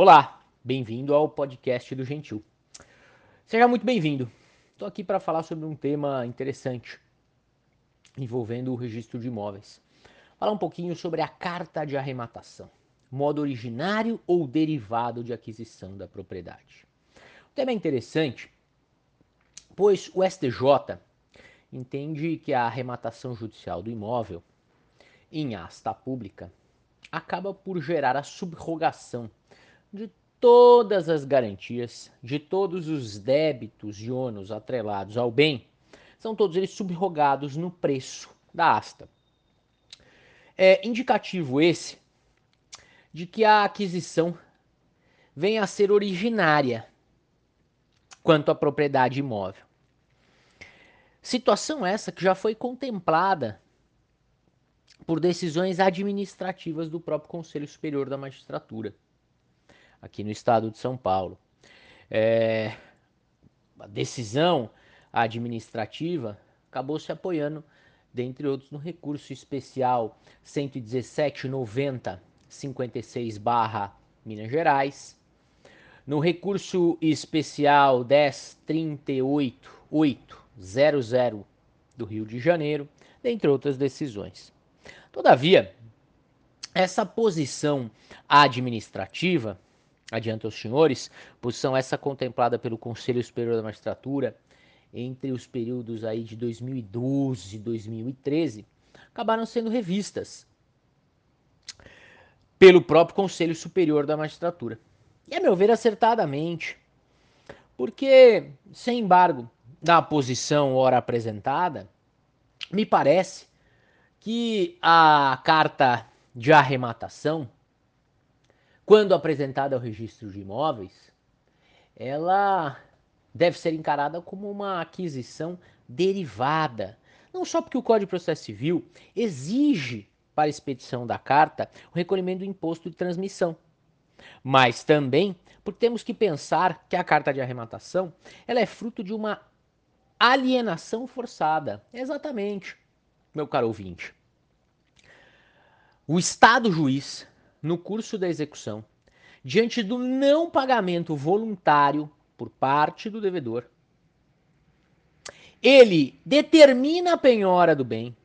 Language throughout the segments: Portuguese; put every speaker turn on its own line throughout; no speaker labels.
Olá, bem-vindo ao podcast do Gentil. Seja muito bem-vindo. Estou aqui para falar sobre um tema interessante envolvendo o registro de imóveis. Falar um pouquinho sobre a carta de arrematação, modo originário ou derivado de aquisição da propriedade. O tema é interessante, pois o STJ entende que a arrematação judicial do imóvel em asta pública acaba por gerar a subrogação de todas as garantias, de todos os débitos e ônus atrelados ao bem, são todos eles subrogados no preço da asta. É indicativo esse de que a aquisição venha a ser originária quanto à propriedade imóvel. Situação essa que já foi contemplada por decisões administrativas do próprio Conselho Superior da Magistratura aqui no estado de São Paulo. É, a decisão administrativa acabou se apoiando, dentre outros, no recurso especial 11790 56 barra Minas Gerais, no recurso especial 1038 800 do Rio de Janeiro, dentre outras decisões. Todavia, essa posição administrativa adianta aos senhores, posição essa contemplada pelo Conselho Superior da Magistratura entre os períodos aí de 2012 e 2013, acabaram sendo revistas pelo próprio Conselho Superior da Magistratura. E a meu ver acertadamente, porque sem embargo da posição ora apresentada, me parece que a carta de arrematação quando apresentada ao registro de imóveis, ela deve ser encarada como uma aquisição derivada. Não só porque o Código de Processo Civil exige para a expedição da carta o recolhimento do imposto de transmissão, mas também porque temos que pensar que a carta de arrematação ela é fruto de uma alienação forçada. Exatamente, meu caro ouvinte. O Estado juiz no curso da execução, diante do não pagamento voluntário por parte do devedor, ele determina a penhora do bem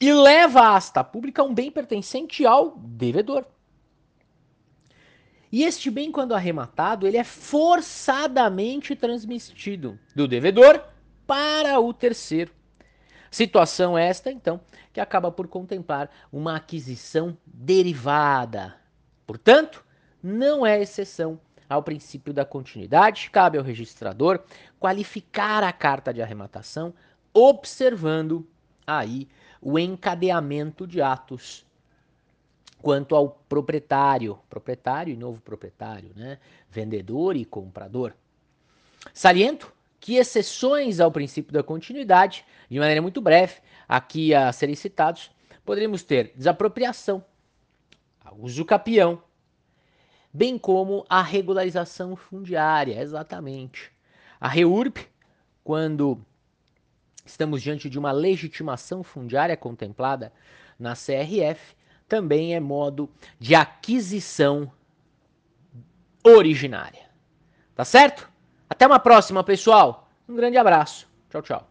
e leva a asta pública um bem pertencente ao devedor. E este bem, quando arrematado, ele é forçadamente transmitido do devedor para o terceiro. Situação esta, então, que acaba por contemplar uma aquisição derivada. Portanto, não é exceção ao princípio da continuidade, cabe ao registrador qualificar a carta de arrematação, observando aí o encadeamento de atos quanto ao proprietário, proprietário e novo proprietário, né? vendedor e comprador. Saliento que exceções ao princípio da continuidade, de maneira muito breve, aqui a serem citados, poderíamos ter desapropriação, uso capião, bem como a regularização fundiária, exatamente. A REURB, quando estamos diante de uma legitimação fundiária contemplada na CRF, também é modo de aquisição originária. Tá certo? Até uma próxima, pessoal. Um grande abraço. Tchau, tchau.